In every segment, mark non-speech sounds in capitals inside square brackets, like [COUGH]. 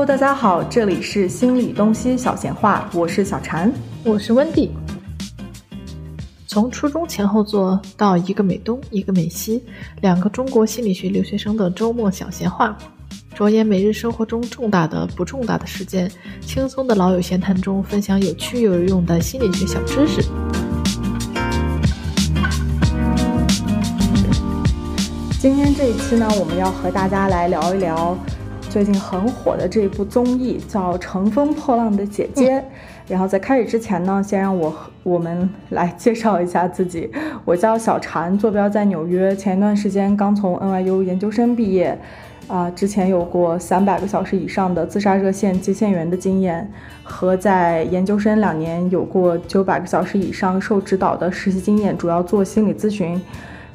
Hello，大家好，这里是心理东西小闲话，我是小禅，我是温蒂。从初中前后座到一个美东，一个美西，两个中国心理学留学生的周末小闲话，着眼每日生活中重大的、不重大的事件，轻松的老友闲谈中分享有趣又有用的心理学小知识。今天这一期呢，我们要和大家来聊一聊最近很火的这一部综艺，叫《乘风破浪的姐姐》。然后在开始之前呢，先让我我们来介绍一下自己。我叫小婵，坐标在纽约，前一段时间刚从 NYU 研究生毕业，啊，之前有过三百个小时以上的自杀热线接线员的经验，和在研究生两年有过九百个小时以上受指导的实习经验，主要做心理咨询。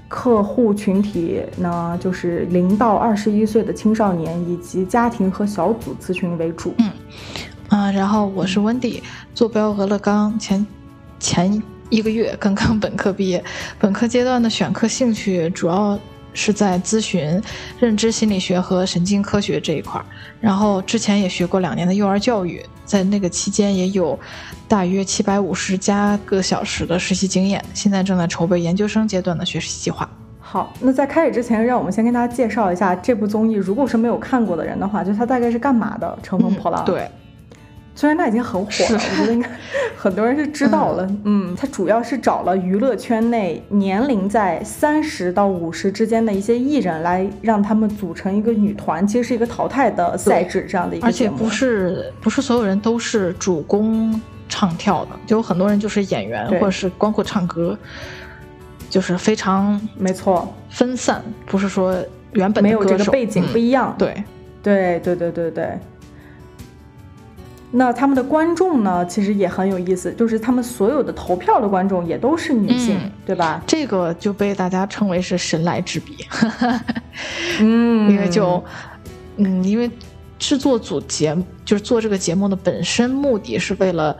客户群体呢，就是零到二十一岁的青少年，以及家庭和小组咨询为主。嗯，啊，然后我是温迪，坐标俄勒冈，前前一个月刚刚本科毕业，本科阶段的选课兴趣主要。是在咨询认知心理学和神经科学这一块儿，然后之前也学过两年的幼儿教育，在那个期间也有大约七百五十加个小时的实习经验，现在正在筹备研究生阶段的学习计划。好，那在开始之前，让我们先跟大家介绍一下这部综艺，如果是没有看过的人的话，就它大概是干嘛的？乘风破浪。对。虽然它已经很火了，我觉得应该 [LAUGHS] 很多人是知道了。嗯，它主要是找了娱乐圈内年龄在三十到五十之间的一些艺人，来让他们组成一个女团，其实是一个淘汰的赛制这样的一个节目。而且不是不是所有人都是主攻唱跳的，就有很多人就是演员或者是光会唱歌，就是非常没错分散，不是说原本没有这个背景不一样。对对对对对对。那他们的观众呢，其实也很有意思，就是他们所有的投票的观众也都是女性，对吧？这个就被大家称为是神来之笔。嗯，因为就，嗯，因为制作组节就是做这个节目的本身目的是为了，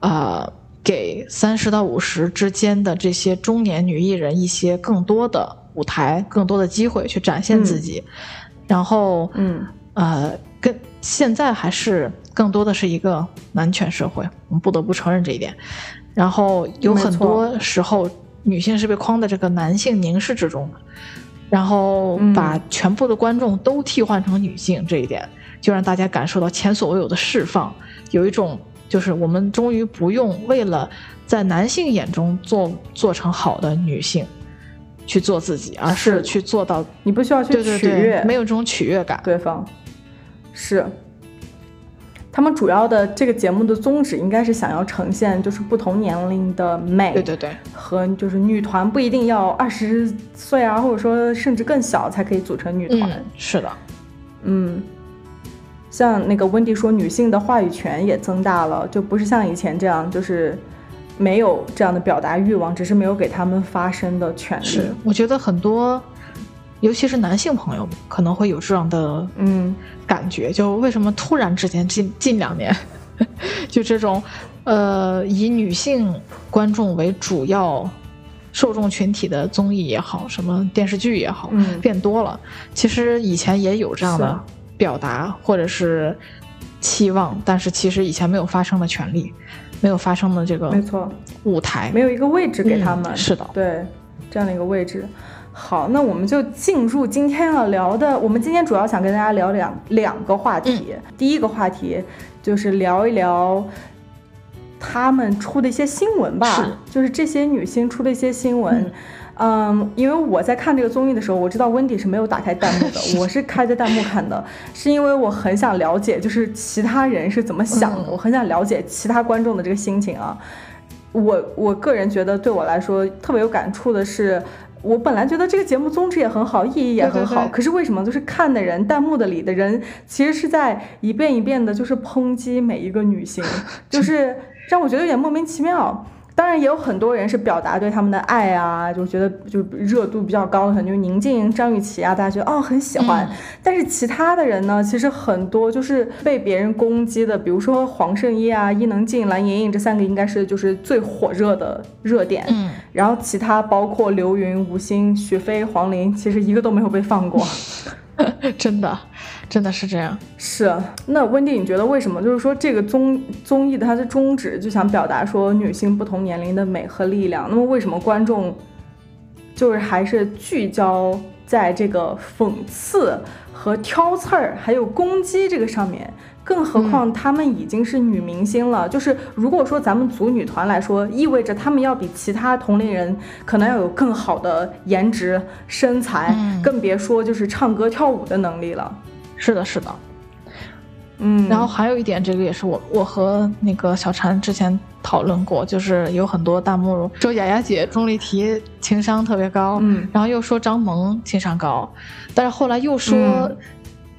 呃，给三十到五十之间的这些中年女艺人一些更多的舞台、更多的机会去展现自己，然后，嗯，呃，跟现在还是。更多的是一个男权社会，我们不得不承认这一点。然后有很多时候，女性是被框在这个男性凝视之中的，然后把全部的观众都替换成女性，这一点就让大家感受到前所未有的释放。有一种就是我们终于不用为了在男性眼中做做成好的女性去做自己，而是去做到你不需要去取悦，没有这种取悦感。对方是。他们主要的这个节目的宗旨应该是想要呈现，就是不同年龄的美，对对对，和就是女团不一定要二十岁啊，或者说甚至更小才可以组成女团。是的，嗯，像那个温迪说，女性的话语权也增大了，就不是像以前这样，就是没有这样的表达欲望，只是没有给他们发声的权利。是，我觉得很多。尤其是男性朋友可能会有这样的嗯感觉，就为什么突然之间近近两年，[LAUGHS] 就这种呃以女性观众为主要受众群体的综艺也好，什么电视剧也好，变多了。其实以前也有这样的表达或者是期望，但是其实以前没有发生的权利，没有发生的这个没错舞台，没有一个位置给他们。是的，对这样的一个位置。好，那我们就进入今天要聊的。我们今天主要想跟大家聊两两个话题。第一个话题就是聊一聊他们出的一些新闻吧，就是这些女星出的一些新闻。嗯，因为我在看这个综艺的时候，我知道温迪是没有打开弹幕的，[LAUGHS] 我是开着弹幕看的，是因为我很想了解，就是其他人是怎么想的，我很想了解其他观众的这个心情啊。我我个人觉得，对我来说特别有感触的是。我本来觉得这个节目宗旨也很好，意义也很好，可是为什么就是看的人弹幕的里的人，其实是在一遍一遍的，就是抨击每一个女性，就是让我觉得有点莫名其妙。当然也有很多人是表达对他们的爱啊，就觉得就热度比较高，可能就是宁静、张雨绮啊，大家觉得哦很喜欢。但是其他的人呢，其实很多就是被别人攻击的，比如说黄圣依啊、伊能静、蓝盈莹这三个应该是就是最火热的热点。嗯。然后其他包括刘芸、吴昕、许飞、黄龄，其实一个都没有被放过。[LAUGHS] 真的，真的是这样。是，那温蒂，你觉得为什么？就是说这个综综艺的它的宗旨就想表达说女性不同年龄的美和力量。那么为什么观众就是还是聚焦在这个讽刺和挑刺儿，还有攻击这个上面？更何况她们已经是女明星了，就是如果说咱们组女团来说，意味着她们要比其他同龄人可能要有更好的颜值、身材，更别说就是唱歌跳舞的能力了。是的，是的。嗯，然后还有一点，这个也是我我和那个小婵之前讨论过，就是有很多弹幕说雅雅姐钟丽缇情商特别高，嗯，然后又说张萌情商高，但是后来又说。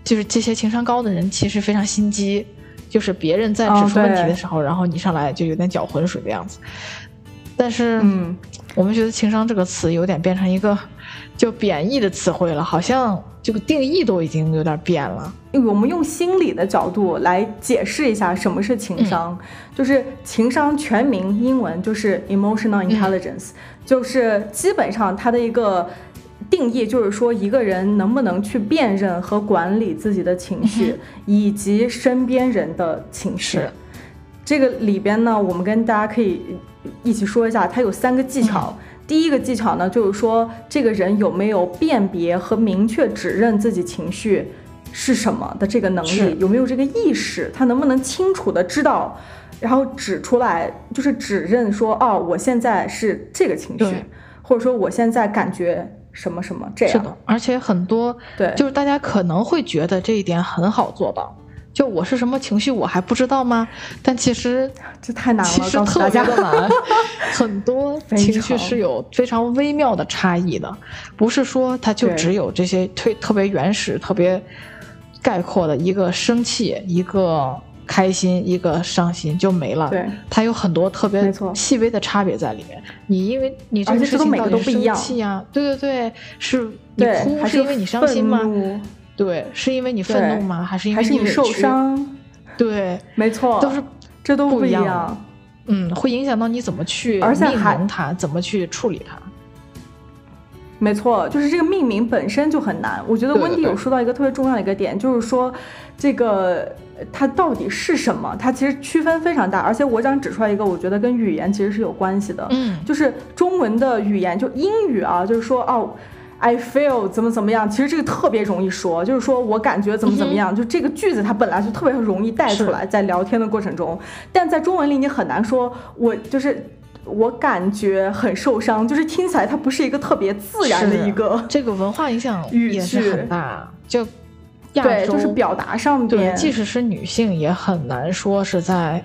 就是这些情商高的人其实非常心机，就是别人在指出问题的时候，然后你上来就有点搅浑水的样子。但是，嗯，我们觉得“情商”这个词有点变成一个 [LAUGHS] 就贬义的词汇了，好像这个定义都已经有点变了。我们用心理的角度来解释一下什么是情商，就是情商全名英文就是 emotional intelligence，就是基本上它的一个。定义就是说，一个人能不能去辨认和管理自己的情绪，以及身边人的情绪。这个里边呢，我们跟大家可以一起说一下，它有三个技巧。第一个技巧呢，就是说这个人有没有辨别和明确指认自己情绪是什么的这个能力，有没有这个意识，他能不能清楚的知道，然后指出来，就是指认说，哦，我现在是这个情绪，或者说我现在感觉。什么什么这样？是的，而且很多对，就是大家可能会觉得这一点很好做到，就我是什么情绪我还不知道吗？但其实 [LAUGHS] 这太难了，其实特别难。[LAUGHS] 很多情绪是有非常微妙的差异的，不是说它就只有这些特特别原始、特别概括的一个生气一个。开心一个伤心就没了，对，它有很多特别细微的差别在里面。你因为你这个事情到底生气啊？对对对，是你哭是因为你伤心吗？对，是因为你愤怒吗？还是因为你受伤？对，没错，都是这都不一样。嗯，会影响到你怎么去命名它，怎么去处理它。没错，就是这个命名本身就很难。我觉得温迪有说到一个特别重要的一个点，就是说这个。它到底是什么？它其实区分非常大，而且我想指出来一个，我觉得跟语言其实是有关系的。嗯，就是中文的语言，就英语啊，就是说哦，I feel 怎么怎么样，其实这个特别容易说，就是说我感觉怎么怎么样，就这个句子它本来就特别容易带出来，在聊天的过程中，但在中文里你很难说，我就是我感觉很受伤，就是听起来它不是一个特别自然的一个。这个文化影响也是很大，就。对，就是表达上面，即使是女性也很难说是在，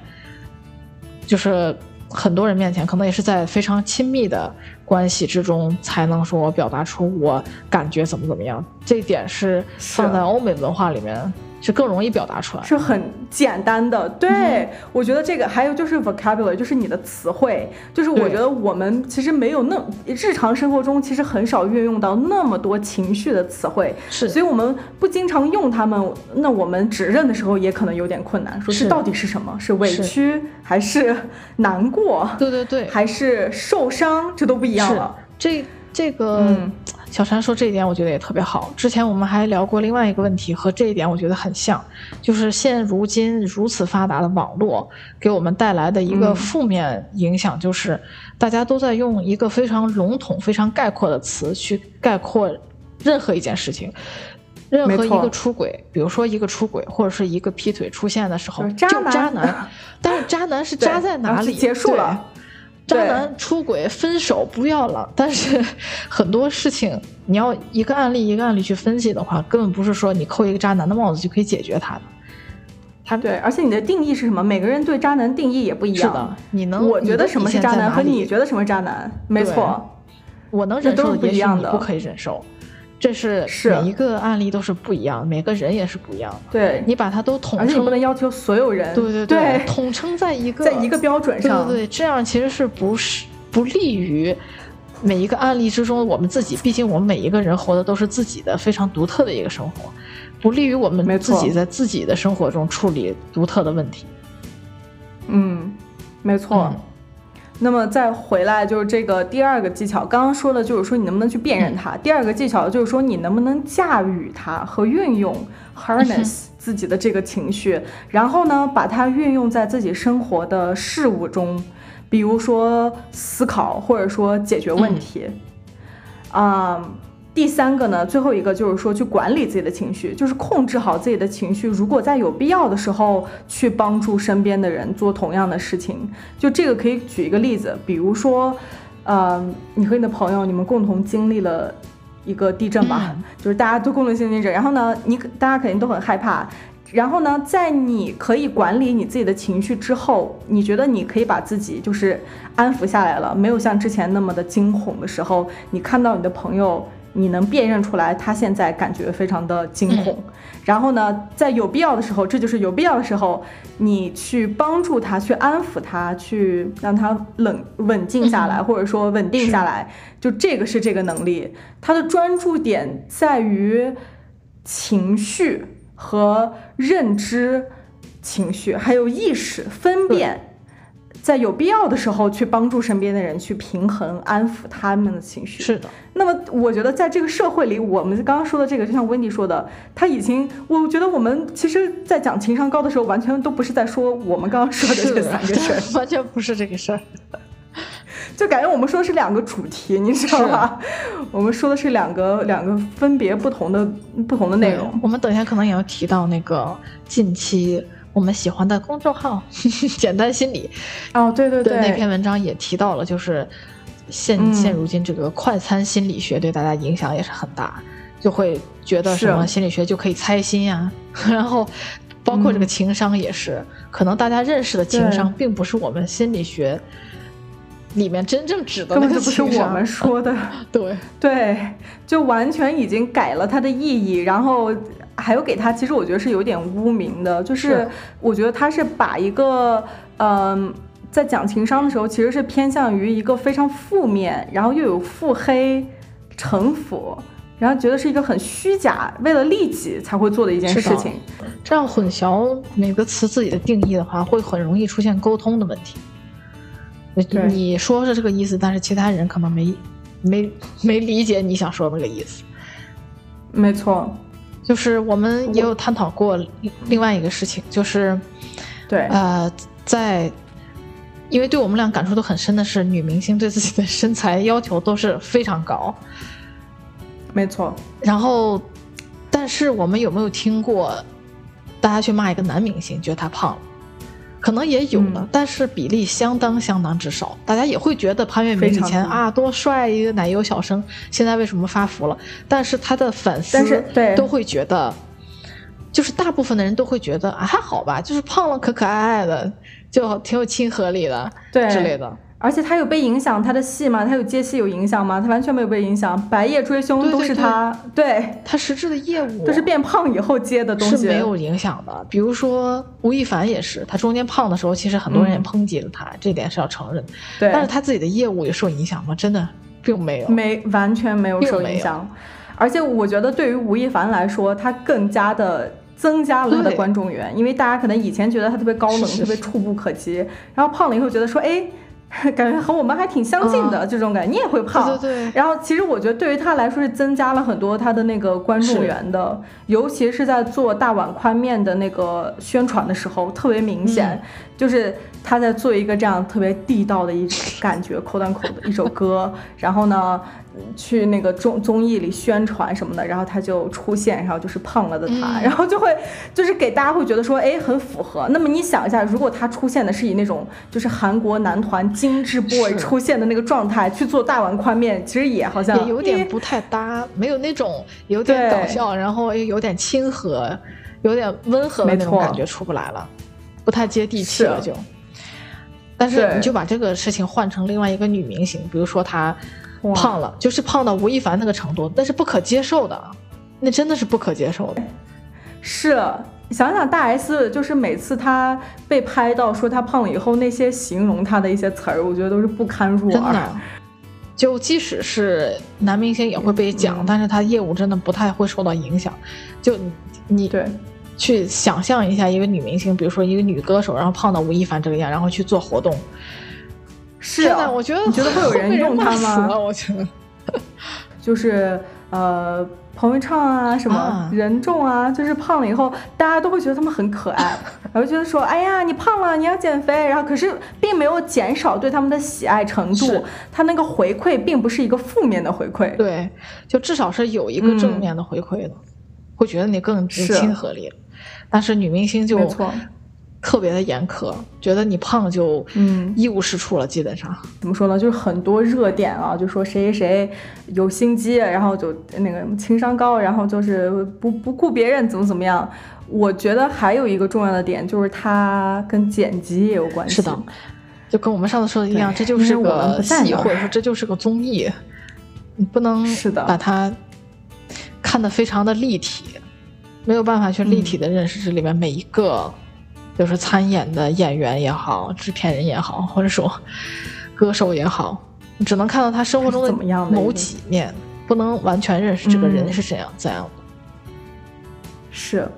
就是很多人面前，可能也是在非常亲密的关系之中，才能说表达出我感觉怎么怎么样。这一点是放在欧美文化里面。是更容易表达出来，是很简单的。对我觉得这个还有就是 vocabulary，就是你的词汇，就是我觉得我们其实没有那日常生活中其实很少运用到那么多情绪的词汇，是，所以我们不经常用它们，那我们指认的时候也可能有点困难，说是到底是什么？是委屈还是 [LAUGHS] 难过？对对对，还是受伤？这都不一样了。这这个。小婵说这一点，我觉得也特别好。之前我们还聊过另外一个问题，和这一点我觉得很像，就是现如今如此发达的网络给我们带来的一个负面影响，就是大家都在用一个非常笼统、非常概括的词去概括任何一件事情，任何一个出轨，比如说一个出轨或者是一个劈腿出现的时候，渣就渣男，[LAUGHS] 但是渣男是渣在哪里？结束了。渣男出轨分手不要了，但是很多事情你要一个案例一个案例去分析的话，根本不是说你扣一个渣男的帽子就可以解决他的。他对，而且你的定义是什么？每个人对渣男定义也不一样。是的，你能我觉得什么是渣男和你觉得什么渣男？没错，我能忍受的，也许你不可以忍受。这是每一个案例都是不一样，每个人也是不一样的。对，你把它都统称，而且不能要求所有人。对对对，统称在一个在一个标准上。对对对，这样其实是不是不利于每一个案例之中我们自己？毕竟我们每一个人活的都是自己的非常独特的一个生活，不利于我们自己在自己的生活中处理独特的问题。嗯，没错。那么再回来就是这个第二个技巧，刚刚说的就是说你能不能去辨认它。第二个技巧就是说你能不能驾驭它和运用 [LAUGHS] harness 自己的这个情绪，然后呢把它运用在自己生活的事物中，比如说思考或者说解决问题，啊。第三个呢，最后一个就是说去管理自己的情绪，就是控制好自己的情绪。如果在有必要的时候去帮助身边的人做同样的事情，就这个可以举一个例子，比如说，呃，你和你的朋友，你们共同经历了一个地震吧，就是大家都共同经历地震，然后呢，你大家肯定都很害怕，然后呢，在你可以管理你自己的情绪之后，你觉得你可以把自己就是安抚下来了，没有像之前那么的惊恐的时候，你看到你的朋友。你能辨认出来，他现在感觉非常的惊恐，然后呢，在有必要的时候，这就是有必要的时候，你去帮助他，去安抚他，去让他冷稳静下来，或者说稳定下来，就这个是这个能力，他的专注点在于情绪和认知情绪，还有意识分辨。在有必要的时候去帮助身边的人，去平衡、安抚他们的情绪。是的。那么，我觉得在这个社会里，我们刚刚说的这个，就像温迪说的，他已经，我觉得我们其实，在讲情商高的时候，完全都不是在说我们刚刚说的这三个事儿，完全不是这个事儿。[LAUGHS] 就感觉我们说的是两个主题，你知道吧？我们说的是两个两个分别不同的不同的内容。我们等一下可能也要提到那个近期。我们喜欢的公众号“ [LAUGHS] 简单心理”哦，对对对，那篇文章也提到了，就是现现如今这个快餐心理学对大家影响也是很大，就会觉得什么心理学就可以猜心呀，[LAUGHS] 然后包括这个情商也是，可能大家认识的情商并不是我们心理学里面真正指的那个情商，不是我们说的，[LAUGHS] 对。对，就完全已经改了它的意义，然后。还有给他，其实我觉得是有点污名的，就是我觉得他是把一个，嗯，在讲情商的时候，其实是偏向于一个非常负面，然后又有腹黑、城府，然后觉得是一个很虚假，为了利己才会做的一件事情。这样混淆每个词自己的定义的话，会很容易出现沟通的问题。你说是这个意思，但是其他人可能没没没理解你想说那个意思。没错。就是我们也有探讨过另外一个事情，就是，对，呃，在，因为对我们俩感触都很深的是，女明星对自己的身材要求都是非常高，没错。然后，但是我们有没有听过，大家去骂一个男明星，觉得他胖了？可能也有了，但是比例相当相当之少。大家也会觉得潘粤明以前啊多帅一个奶油小生，现在为什么发福了？但是他的粉丝都会觉得，就是大部分的人都会觉得啊还好吧，就是胖了可可爱爱的，就挺有亲和力的，对之类的。而且他有被影响他的戏吗？他有接戏有影响吗？他完全没有被影响。白夜追凶都是他，对他实质的业务都是变胖以后接的东西是没有影响的。比如说吴亦凡也是，他中间胖的时候，其实很多人也抨击了他，这点是要承认。对，但是他自己的业务也受影响吗？真的并没有，没完全没有受影响。而且我觉得对于吴亦凡来说，他更加的增加了他的观众缘，因为大家可能以前觉得他特别高冷，特别触不可及，然后胖了以后觉得说，哎。[LAUGHS] 感觉和我们还挺相近的这种感觉，你也会胖。对对。然后其实我觉得对于他来说是增加了很多他的那个观众缘的，尤其是在做大碗宽面的那个宣传的时候，特别明显，就是他在做一个这样特别地道的一感觉，口短口的一首歌，然后呢。去那个综综艺里宣传什么的，然后他就出现，然后就是胖了的他，然后就会就是给大家会觉得说，哎，很符合。那么你想一下，如果他出现的是以那种就是韩国男团精致 boy 出现的那个状态去做大碗宽面，其实也好像也有点不太搭，没有那种有点搞笑，然后又有点亲和、有点温和的那种感觉出不来了，不太接地气了就。但是你就把这个事情换成另外一个女明星，比如说她。胖了，就是胖到吴亦凡那个程度，那是不可接受的，那真的是不可接受的。是，想想大 S，就是每次她被拍到说她胖了以后，那些形容她的一些词儿，我觉得都是不堪入耳。[LAUGHS] 就即使是男明星也会被讲，但是他业务真的不太会受到影响。就你对，去想象一下一个女明星，比如说一个女歌手，然后胖到吴亦凡这个样，然后去做活动。是啊。我觉得你觉得会有人用它吗？[LAUGHS] 我觉得。[LAUGHS] 就是呃。彭昱畅啊，什么任重啊，就是胖了以后，大家都会觉得他们很可爱，[LAUGHS] 然后觉得说，哎呀，你胖了，你要减肥，然后可是并没有减少对他们的喜爱程度，他那个回馈并不是一个负面的回馈，对，就至少是有一个正面的回馈的，会觉得你更亲和力了，但是女明星就。特别的严苛，觉得你胖就嗯一无是处了，基本上怎么说呢？就是很多热点啊，就说谁谁谁有心机，然后就那个情商高，然后就是不不顾别人怎么怎么样。我觉得还有一个重要的点就是它跟剪辑也有关系。是的，就跟我们上次说的一样，这就是个戏，或者说这就是个综艺，你不能是的把它看得非常的立体，没有办法去立体的认识这里面每一个。就是参演的演员也好，制片人也好，或者说歌手也好，你只能看到他生活中的某几面，不能完全认识这个人是怎样怎样的。是，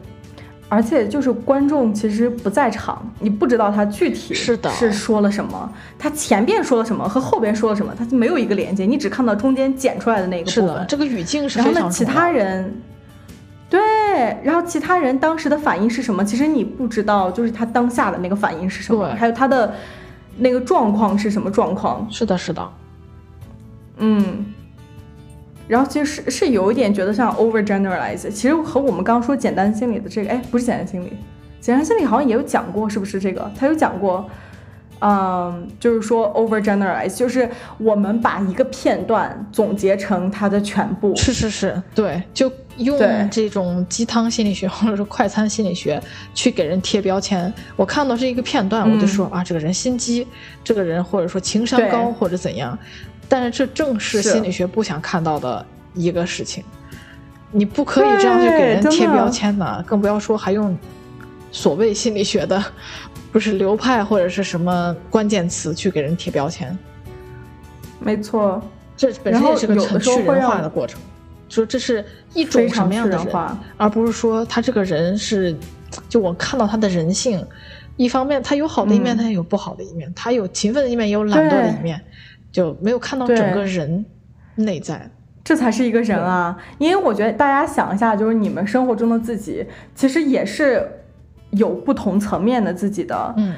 而且就是观众其实不在场，你不知道他具体是的是说了什么，他前边说了什么和后边说了什么，他就没有一个连接，你只看到中间剪出来的那个部分。这个语境是非常。然后呢，其他人。对，然后其他人当时的反应是什么？其实你不知道，就是他当下的那个反应是什么，还有他的那个状况是什么状况？是的，是的，嗯。然后其实是是有一点觉得像 over generalize，其实和我们刚刚说简单心理的这个，哎，不是简单心理，简单心理好像也有讲过，是不是这个？他有讲过。嗯，就是说 overgeneralize，就是我们把一个片段总结成它的全部。是是是，对，就用这种鸡汤心理学或者说快餐心理学去给人贴标签。我看到是一个片段，我就说啊，这个人心机，这个人或者说情商高或者怎样。但是这正是心理学不想看到的一个事情。你不可以这样去给人贴标签的，更不要说还用所谓心理学的。[LAUGHS] 不是流派或者是什么关键词去给人贴标签，没错，这本身也是个很去人化的过程。说这是一种什么样的人，而不是说他这个人是，就我看到他的人性，一方面他有好的一面，他也有不好的一面，他有勤奋的一面，也有懒惰的一面，就没有看到整个人内在，这才是一个人啊！因为我觉得大家想一下，就是你们生活中的自己，其实也是。有不同层面的自己的，嗯，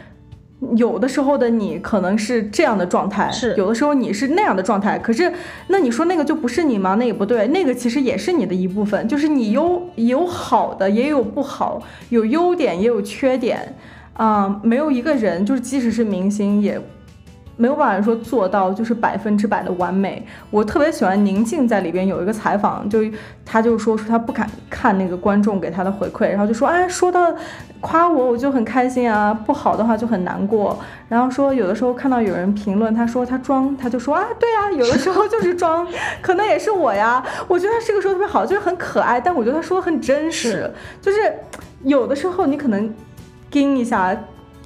有的时候的你可能是这样的状态，是有的时候你是那样的状态。可是，那你说那个就不是你吗？那也不对，那个其实也是你的一部分。就是你有有好的，也有不好，有优点也有缺点，啊，没有一个人就是即使是明星也。没有办法说做到就是百分之百的完美。我特别喜欢宁静在里边有一个采访，就他就说出他不敢看那个观众给他的回馈，然后就说哎，说到夸我我就很开心啊，不好的话就很难过。然后说有的时候看到有人评论他说他装，他就说啊对啊，有的时候就是装，[LAUGHS] 可能也是我呀。我觉得他这个说特别好，就是很可爱，但我觉得他说的很真实，就是有的时候你可能盯一下。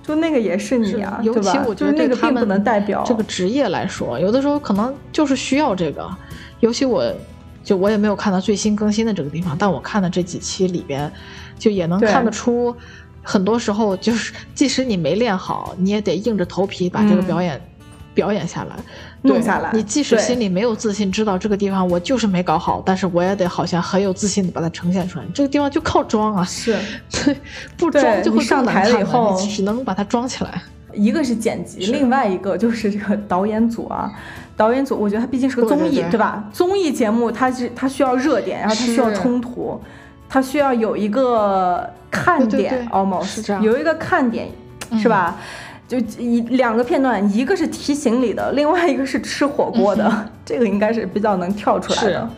就那个也是你啊，尤其我觉得那个并不能代表这个职业来说，有的时候可能就是需要这个。尤其我，就我也没有看到最新更新的这个地方，但我看的这几期里边，就也能看得出，很多时候就是即使你没练好，你也得硬着头皮把这个表演表演下来。弄下来，你即使心里没有自信，知道这个地方我就是没搞好，但是我也得好像很有自信的把它呈现出来。这个地方就靠装啊，是，[LAUGHS] 对，不装就会上台了以后只能把它装起来。一个是剪辑，另外一个就是这个导演组啊。导演组，我觉得它毕竟是个综艺，对吧？综艺节目它是它需要热点，然后它需要冲突，它需要有一个看点，almost 有一个看点，是吧？就一两个片段，一个是提行李的，另外一个是吃火锅的，[LAUGHS] 这个应该是比较能跳出来的。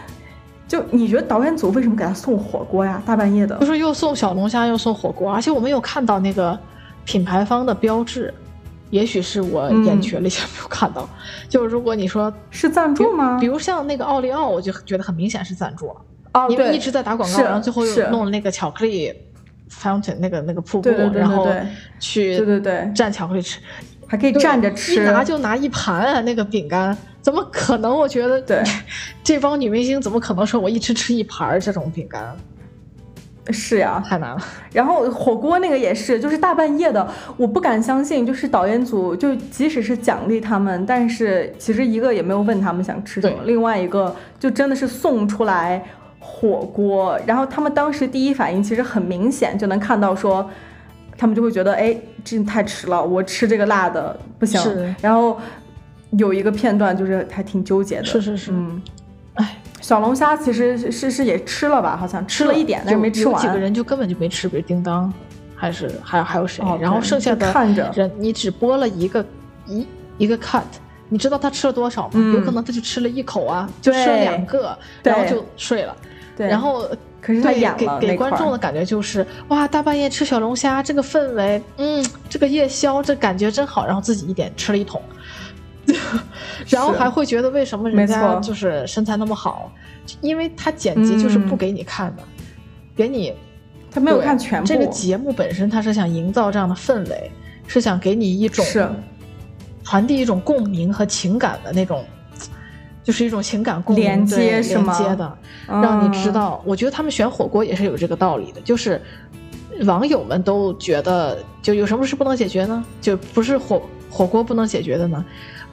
[LAUGHS] 就你觉得导演组为什么给他送火锅呀？大半夜的，就是又送小龙虾又送火锅，而且我们有看到那个品牌方的标志，也许是我眼瘸了，一下没有看到。就是如果你说是赞助吗？比如像那个奥利奥，我就觉得很明显是赞助，哦，因为一直在打广告，然后最后又弄了那个巧克力。Fountain 那个那个瀑布，然后去对对对蘸巧克力吃，还可以蘸着吃，一拿就拿一盘啊！那个饼干怎么可能？我觉得对 [LAUGHS] 这帮女明星怎么可能说我一吃吃一盘这种饼干？是呀，太难了。然后火锅那个也是，就是大半夜的，我不敢相信，就是导演组就即使是奖励他们，但是其实一个也没有问他们想吃什么，另外一个就真的是送出来火锅，然后他们当时第一反应其实很明显就能看到说，他们就会觉得哎，这太迟了，我吃这个辣的不行。然后有一个片段就是还挺纠结的，是是是，嗯，哎。小龙虾其实是是也吃了吧？好像吃了一点，但是没吃完。几个人就根本就没吃，比如叮当，还是还还有谁？然后剩下的人，你只播了一个一一个 cut，你知道他吃了多少吗？有可能他就吃了一口啊，就吃了两个，然后就睡了。对，然后可是他演给给观众的感觉就是哇，大半夜吃小龙虾，这个氛围，嗯，这个夜宵，这感觉真好。然后自己一点吃了一桶。[LAUGHS] 然后还会觉得为什么人家就是身材那么好，因为他剪辑就是不给你看的，给你他没有看全部。这个节目本身他是想营造这样的氛围，是想给你一种传递一种共鸣和情感的那种，就是一种情感共连接是吗？连接的，让你知道。我觉得他们选火锅也是有这个道理的，就是网友们都觉得就有什么事不能解决呢？就不是火火锅不能解决的呢？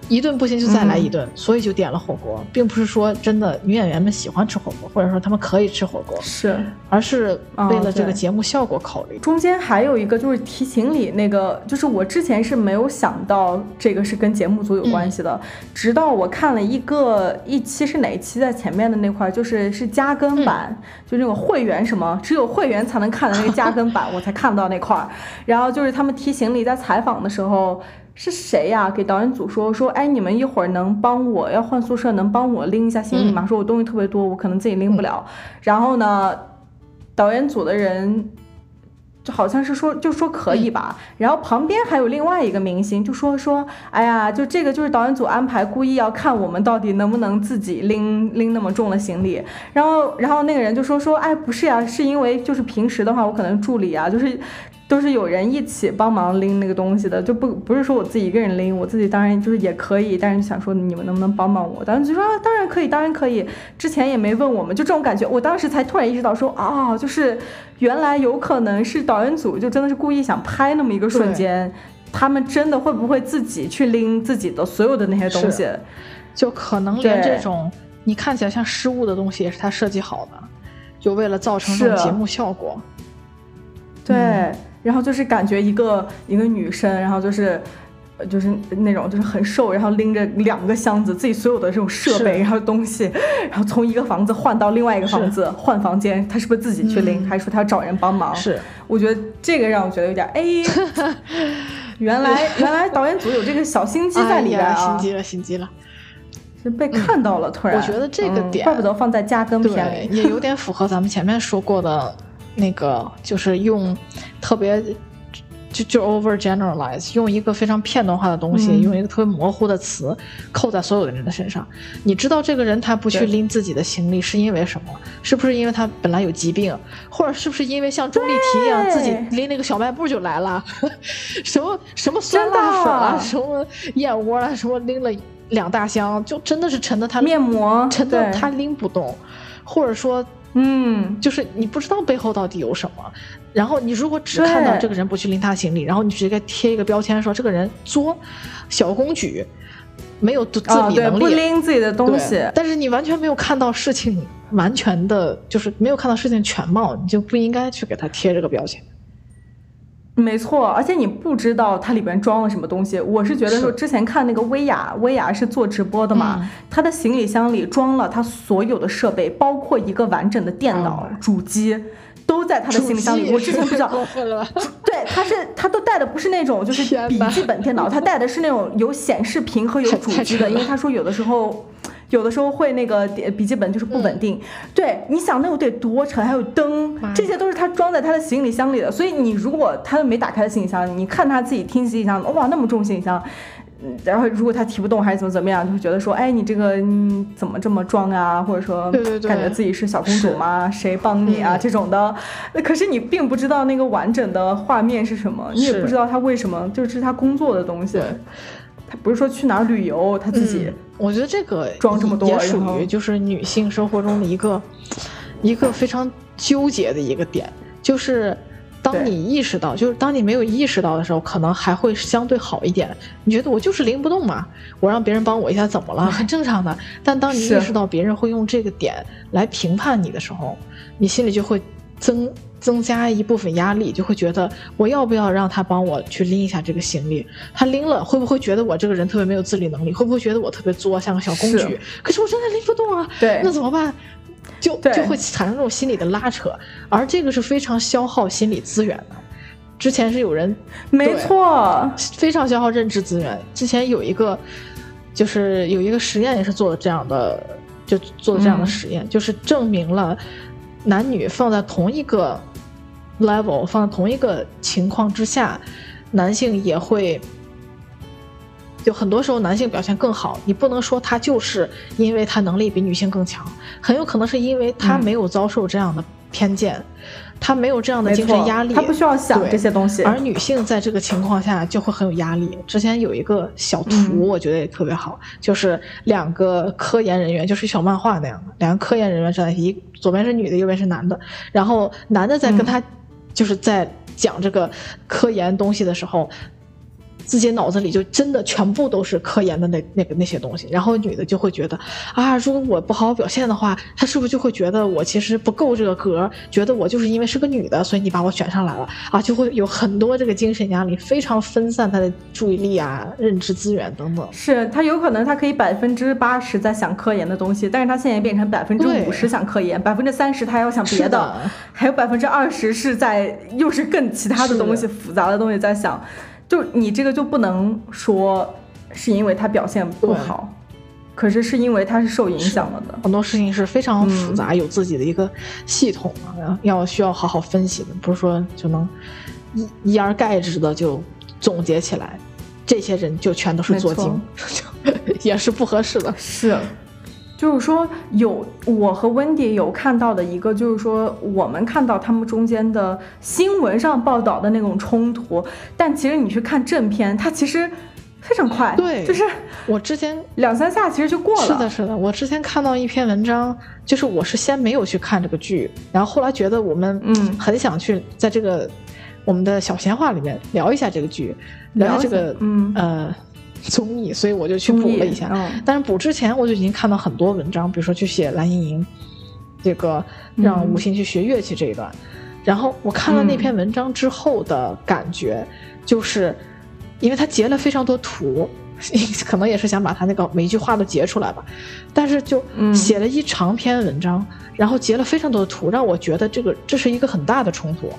一顿不行就再来一顿，所以就点了火锅，并不是说真的女演员们喜欢吃火锅，或者说他们可以吃火锅，是，而是为了这个节目效果考虑。中间还有一个就是提行李那个，就是我之前是没有想到这个是跟节目组有关系的，直到我看了一个一期是哪一期在前面的那块，就是是加更版，就那种会员什么只有会员才能看的那个加更版，[LAUGHS] 我才看到那块儿，然后就是他们提行李在采访的时候。是谁呀？给导演组说说，哎，你们一会儿能帮我要换宿舍，能帮我拎一下行李吗？说我东西特别多，我可能自己拎不了。然后呢，导演组的人就好像是说，就说可以吧。然后旁边还有另外一个明星就说说，哎呀，就这个就是导演组安排，故意要看我们到底能不能自己拎拎那么重的行李。然后，然后那个人就说说，哎，不是呀，是因为就是平时的话，我可能助理啊，就是。都是有人一起帮忙拎那个东西的，就不不是说我自己一个人拎，我自己当然就是也可以，但是想说你们能不能帮帮我？当时就说当然可以，当然可以。之前也没问我们，就这种感觉，我当时才突然意识到说啊，就是原来有可能是导演组就真的是故意想拍那么一个瞬间，他们真的会不会自己去拎自己的所有的那些东西？就可能连这种你看起来像失误的东西也是他设计好的，就为了造成这种节目效果。对。然后就是感觉一个一个女生，然后就是，就是那种就是很瘦，然后拎着两个箱子，自己所有的这种设备，然后东西，然后从一个房子换到另外一个房子换房间，她是不是自己去拎，还是说她要找人帮忙？是，我觉得这个让我觉得有点哎，原来 [LAUGHS] 原来导演组有这个小心机在里边啊，心机了心机了，是被看到了，突然。我觉得这个点怪不得放在加更片里，[LAUGHS] 也有点符合咱们前面说过的。那个就是用特别就就 over generalize，用一个非常片段化的东西，用一个特别模糊的词扣在所有的人的身上。你知道这个人他不去拎自己的行李是因为什么？是不是因为他本来有疾病，或者是不是因为像钟丽缇一样自己拎那个小卖部就来了？[LAUGHS] 什么什么酸辣粉啊，什么燕窝啊，什么拎了两大箱，就真的是沉的他面膜沉的他拎不动，或者说。嗯，就是你不知道背后到底有什么，然后你如果只看到这个人不去拎他行李，然后你直接贴一个标签说这个人作，小公举，没有自理能力，不拎自己的东西，但是你完全没有看到事情完全的，就是没有看到事情全貌，你就不应该去给他贴这个标签。没错，而且你不知道它里边装了什么东西。我是觉得说，之前看那个薇娅，薇娅是做直播的嘛，她的行李箱里装了她所有的设备，包括一个完整的电脑主机，都在她的行李箱里。我之前不知道，对，她是她都带的不是那种就是笔记本电脑，她带的是那种有显示屏和有主机的，因为她说有的时候。有的时候会那个笔记本就是不稳定，对，你想那有得多沉，还有灯，这些都是他装在他的行李箱里的。所以你如果他都没打开的行李箱，你看他自己听行李箱，哇，那么重行李箱，然后如果他提不动还是怎么怎么样，就会觉得说，哎，你这个怎么这么装啊？或者说感觉自己是小公主吗？[LAUGHS] 谁帮你啊？这种的，可是你并不知道那个完整的画面是什么，你也不知道他为什么，就是他工作的东西。不是说去哪儿旅游，他自己。我觉得这个装这么多，也属于就是女性生活中的一个一个非常纠结的一个点。就是当你意识到，就是当你没有意识到的时候，可能还会相对好一点。你觉得我就是拎不动嘛，我让别人帮我一下怎么了？很 [LAUGHS] 正常的。但当你意识到别人会用这个点来评判你的时候，你心里就会增增加一部分压力，就会觉得我要不要让他帮我去拎一下这个行李？他拎了，会不会觉得我这个人特别没有自理能力？会不会觉得我特别作，像个小公是举？可是我真的拎不动啊！对那怎么办？就就会产生这种心理的拉扯，而这个是非常消耗心理资源的。之前是有人没错，非常消耗认知资源。之前有一个，就是有一个实验也是做了这样的，就做了这样的嗯实验，就是证明了男女放在同一个 level，放在同一个情况之下，男性也会。就很多时候男性表现更好，你不能说他就是因为他能力比女性更强，很有可能是因为他嗯没有遭受这样的偏见，他没有这样的精神压力，他不需要想这些东西。而女性在这个情况下就会很有压力。之前有一个小图，嗯我觉得也特别好，就是两个科研人员，就是小漫画那样的，两个科研人员站在一起，左边是女的，右边是男的，然后男的在跟他、就是在讲这个科研东西的时候。自己脑子里就真的全部都是科研的那那个那些东西，然后女的就会觉得啊，如果我不好好表现的话，她是不是就会觉得我其实不够这个格，觉得我就是因为是个女的，所以你把我选上来了啊，就会有很多这个精神压力，非常分散她的注意力啊、认知资源等等。是她有可能她可以百分之八十在想科研的东西，但是她现在变成百分之五十想科研，百分之三十他要想别是的还有百分之二十是在又是更其他的东西、复杂的东西在想，就你这个就不能说是因为他表现不好，可是是因为他是受影响了的。很多事情是非常复嗯杂，有自己的一个系统啊，要需要好好分析的，不是说就能一一而概之的就总结起来，这些人就全都是作精，[LAUGHS] 也是不合适的。是，就是说有我和温迪有看到的一个，就是说我们看到他们中间的新闻上报道的那种冲突，但其实你去看正片，它其实非常快，对就是我之前两三下其实就过了。是的，是的，我之前看到一篇文章，就是我是先没有去看这个剧，然后后来觉得我们嗯很想去在这个我们的小闲话里面聊一下这个剧，聊一下这个嗯呃 [LAUGHS] 综艺，所以我就去补了一下。但是补之前我就已经看到很多文章，比如说去写蓝盈莹这个让嗯。吴昕去学乐器这一段，然后我看了那篇文章之后的感觉，就是因为他截了非常多图。[LAUGHS] 可能也是想把他那个每一句话都截出来吧，但是就嗯。写了一长篇文章，然后截了非常多的图，让我觉得这个这是一个很大的冲突，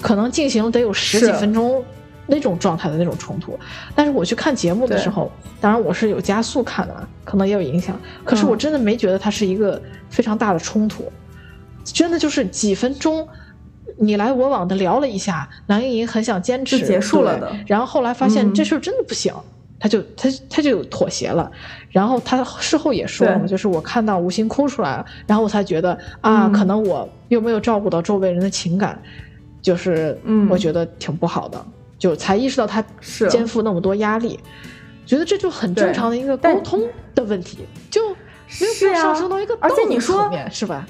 可能进行了得有十几分钟那种状态的那种冲突。但是我去看节目的时候，当然我是有加速看的，可能也有影响。可是我嗯真的没觉得它是一个非常大的冲突，真的就是几分钟。你来我往的聊了一下，蓝盈莹很想坚持，就结束了的然后后来发现嗯这事儿真的不行，他就他他就妥协了。然后他事后也说了嘛，就是我看到吴昕哭出来了，然后我才觉得啊，嗯可能我又没有照顾到周围人的情感，就是嗯我觉得挺不好的，就才意识到他是肩负那么多压力，觉得这就很正常的一个沟通的问题，就没有必要是呀上升到一个而且你说是吧？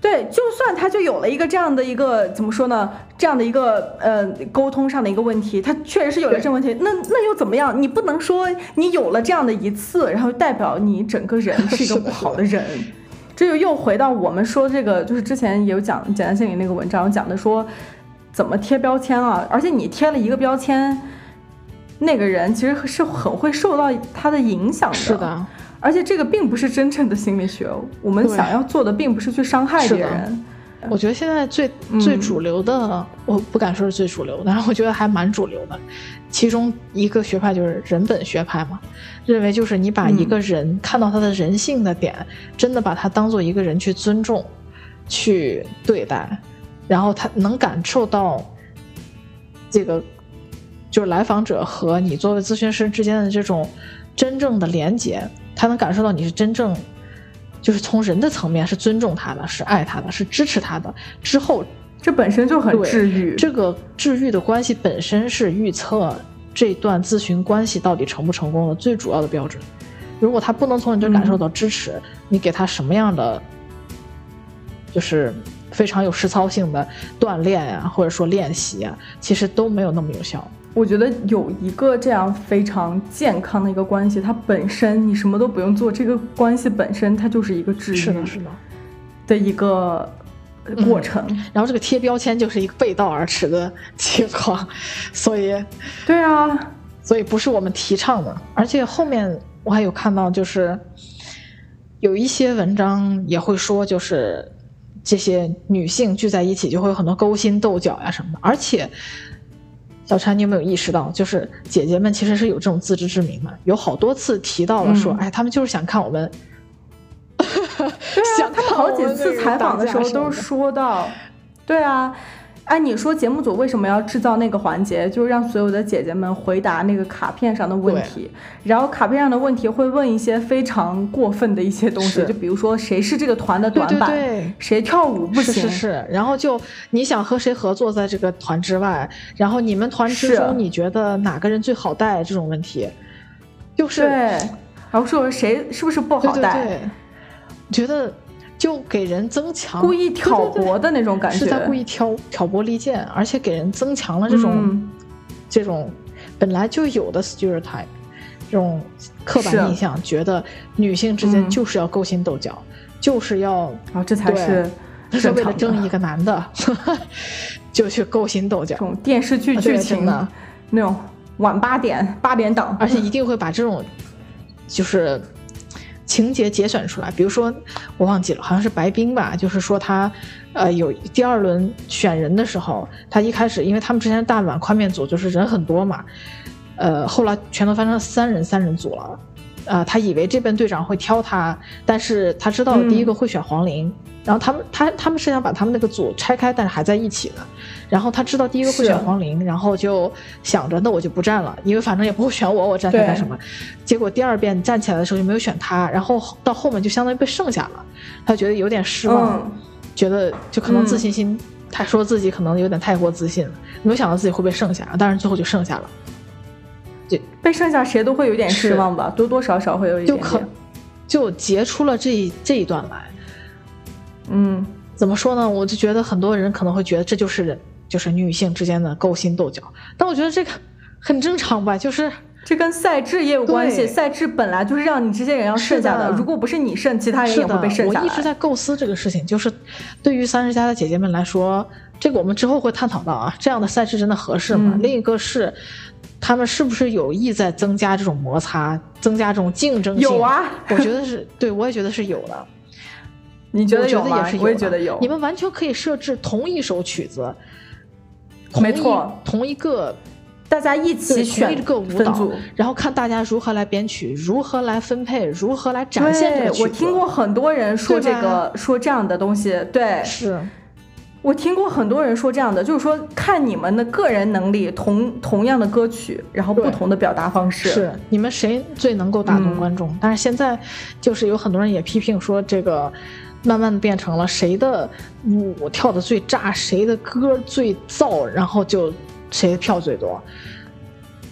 对，就算他就有了一个这样的一个怎么说呢，这样的一个呃沟通上的一个问题，他确实是有了这个问题，那那又怎么样？你不能说你有了这样的一次，然后代表你整个人是一个 [LAUGHS] 不好的人。这就又回到我们说这个，就是之前也有讲简单心理那个文章讲的说怎么贴标签啊，而且你贴了一个标签，那个人其实是很会受到他的影响的。是的，而且这个并不是真正的心理学，我们想要做的并不是去伤害别人。我觉得现在最嗯。最主流的，我不敢说是最主流的，但是我觉得还蛮主流的。其中一个学派就是人本学派嘛，认为就是你把一嗯。个人、看到他的人性的点，真的把他当做一个人去尊重、去对待，然后他能感受到这个就是来访者和你作为咨询师之间的这种真正的连接，他能感受到你是真正。就是从人的层面是尊重他的，是爱他的，是支持他的。之后这本身就很治愈。这个治愈的关系本身是预测这段咨询关系到底成不成功的最主要的标准。如果他不能从你这感受到支持，你给他什么样的就是非常有实操性的锻炼啊，或者说练习啊，其实都没有那么有效。我觉得有一个这样非常健康的一个关系，它本身你什么都不用做，这个关系本身它就是一个治愈是的，是的，的一个过程。然后这个贴标签就是一个背道而驰的情况，[LAUGHS] 所以，对啊，所以不是我们提倡的。而且后面我还有看到，就是有一些文章也会说，就是这些女性聚在一起就会有很多勾心斗角呀什么的，而且。小婵，你有没有意识到，就是姐姐们其实是有这种自知之明的，有好多次提到了说，哎，他们就是想看我们。对啊，[LAUGHS] 他们好几次采访的时候都说到，对啊。哎，你说节目组为什么要制造那个环节，就是让所有的姐姐们回答那个卡片上的问题，然后卡片上的问题会问一些非常过分的一些东西，就比如说谁是这个团的短板，谁跳舞不行，是是是，然后就你想和谁合作在这个团之外，然后你们团之中你觉得哪个人最好带这种问题，就是对，然后说谁是不是不好带，觉得。就给人增强故意挑拨的那种感觉，是在故意挑挑拨离间，而且给人增强了这种这种本来就有的 stereotype，这种刻板印象，觉得女性之间就是要勾心斗角，就是要啊，这才是是为了争一个男的，[LAUGHS] 就去勾心斗角，这种电视剧剧情的。那种晚八点八点档，而且一定会把这种就是。情节节选出来，比如说我忘记了，好像是白冰吧，就是说他，呃，有第二轮选人的时候，他一开始因为他们之前大碗宽面组就是人很多嘛，呃，后来全都翻成三人三人组了，呃，他以为这边队长会挑他，但是他知道第一个会选黄龄。然后他们他他们是想把他们那个组拆开，但是还在一起的。然后他知道第一个会选黄龄，然后就想着那我就不站了，因为反正也不会选我，我站起来干什么？结果第二遍站起来的时候就没有选他，然后到后面就相当于被剩下了。他觉得有点失望，觉得就可能自信心，他说自己可能有点太过自信了，没有想到自己会被剩下，但是最后就剩下了。就被剩下谁都会有点失望吧，多多少少会有一点点。就截出了这一这一段来。嗯，怎么说呢？我就觉得很多人可能会觉得这就是就是女性之间的勾心斗角，但我觉得这个很正常吧，就是这跟赛制也有关系。赛制本来就是让你这些人要剩下的，如果不是你剩，其他人也会被剩下。我一直在构思这个事情，就是对于三十加的姐姐们来说，这个我们之后会探讨到啊，这样的赛制真的合适吗？另一个是，他们是不是有意在增加这种摩擦，增加这种竞争性？有啊，我觉得是对，我也觉得是有的。你觉得有吗？我也觉得有。你们完全可以设置同一首曲子，没错，同一个，大家一起选一个舞蹈，然后看大家如何来编曲，如何来分配，如何来展现这个我听过很多人说这个，说这样的东西，对，是我听过很多人说这样的，就是说看你们的个人能力，同同样的歌曲，然后不同的表达方式，是你们谁最能够打动观众？但是现在就是有很多人也批评说这个。慢慢的变成了谁的舞跳的最炸，谁的歌最燥，然后就谁的票最多。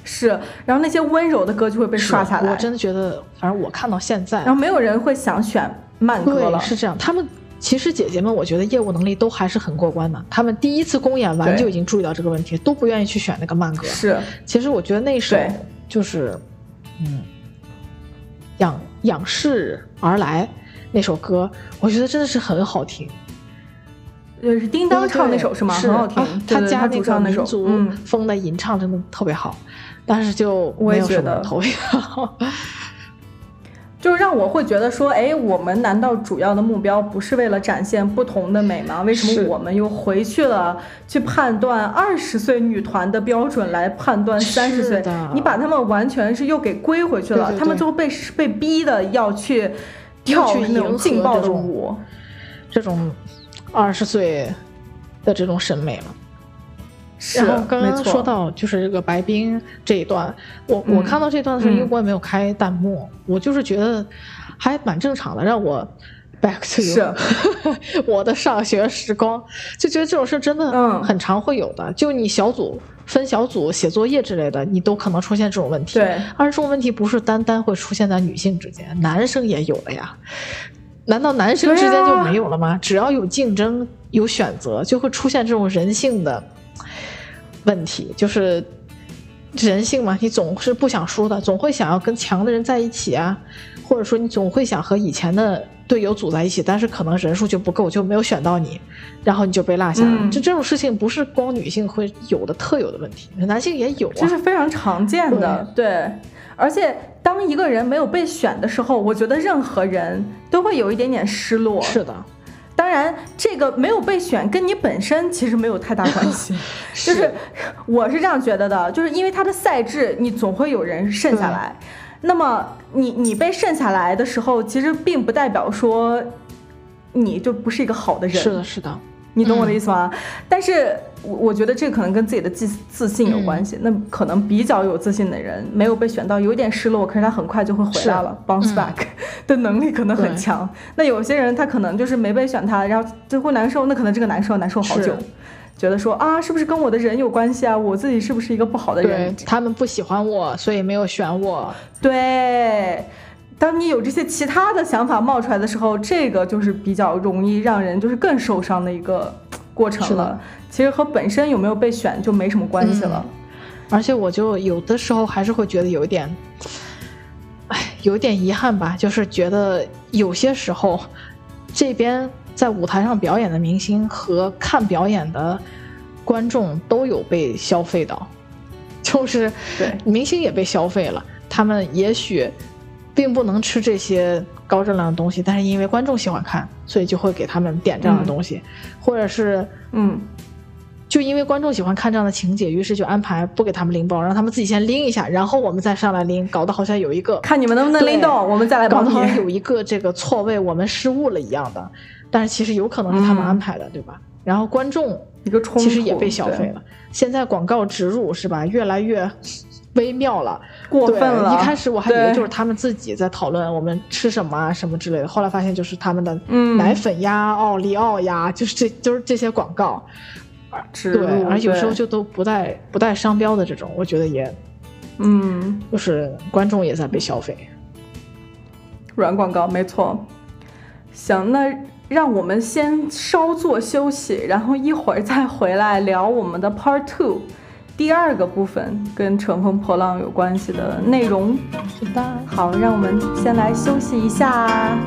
是，然后那些温柔的歌就会被刷下来。我真的觉得，反正我看到现在，然后没有人会想选慢歌了。是这样，他们其实姐姐们，我觉得业务能力都还是很过关的。他们第一次公演完就已经注意到这个问题，都不愿意去选那个慢歌。是，其实我觉得那首就是，嗯，仰仰视而来。那首歌，我觉得真的是很好听。呃，是叮当唱那首是吗？很好听。他加那个民族风的吟唱真的特别好，但是就没有什么投票。就是让我会觉得说，哎，我们难道主要的目标不是为了展现不同的美吗？为什么我们又回去了去判断二十岁女团的标准来判断三十岁？你把他们完全是又给归回去了，他们最后被被逼的要去。跳那种劲爆的舞，这种二十岁的这种审美了。然后刚刚说到就是这个白冰这一段，我我看到这段的时候，因为我也没有开弹幕，我就是觉得还蛮正常的，让我 [LAUGHS] back to you, [LAUGHS] 我的上学时光，就觉得这种事真的很常会有的。就你小组分小组写作业之类的，你都可能出现这种问题。对，而这种问题不是单单会出现在女性之间，男生也有了呀。难道男生之间就没有了吗？只要有竞争、有选择，就会出现这种人性的问题，就是人性嘛，你总是不想输的，总会想要跟强的人在一起啊，或者说你总会想和以前的队友组在一起，但是可能人数就不够，就没有选到你，然后你就被落下了。就这种事情不是光女性会有的特有的问题，男性也有，啊这是非常常见的，对。而且，当一个人没有被选的时候，我觉得任何人都会有一点点失落。是的，当然，这个没有被选跟你本身其实没有太大关系。[LAUGHS] 就是我是这样觉得的，就是因为他的赛制，你总会有人剩下来。那么，你你被剩下来的时候，其实并不代表说你就不是一个好的人。是的，是的。你懂我的意思吗？但是，我我觉得这可能跟自己的自自信有关系。那可能比较有自信的人没有被选到，有点失落，可是他很快就会回来了，bounce back [LAUGHS] 的能力可能很强。那有些人他可能就是没被选他，然后就会难受。那可能这个难受难受好久，觉得说啊，是不是跟我的人有关系啊？我自己是不是一个不好的人？他们不喜欢我，所以没有选我。对。当你有这些其他的想法冒出来的时候，这个就是比较容易让人就是更受伤的一个过程了。其实和本身有没有被选就没什么关系了。而且我就有的时候还是会觉得有一点，哎，有点遗憾吧。就是觉得有些时候，这边在舞台上表演的明星和看表演的观众都有被消费到，就是对明星也被消费了，他们也许。并不能吃这些高热量的东西，但是因为观众喜欢看，所以就会给他们点这样的东西，或者是嗯，就因为观众喜欢看这样的情节，于是就安排不给他们拎包，让他们自己先拎一下，然后我们再上来拎，搞得好像有一个看你们能不能拎动，我们再来搞，好像，有一个这个错位，我们失误了一样的，但是其实有可能是他们安排的，对吧？然后观众一个其实也被消费了，现在广告植入是吧，越来越。微妙了，过分了。一开始我还以为就是他们自己在讨论我们吃什么啊什么之类的，后来发现就是他们的奶粉呀、奥利奥呀，就是这就是这些广告。对，而有时候就都不带不带商标的这种，我觉得也，嗯，就是观众也在被消费。软广告没错。行，那让我们先稍作休息，然后一会儿再回来聊我们的 Part Two。第二个部分跟乘风破浪有关系的内容，是的。好，让我们先来休息一下。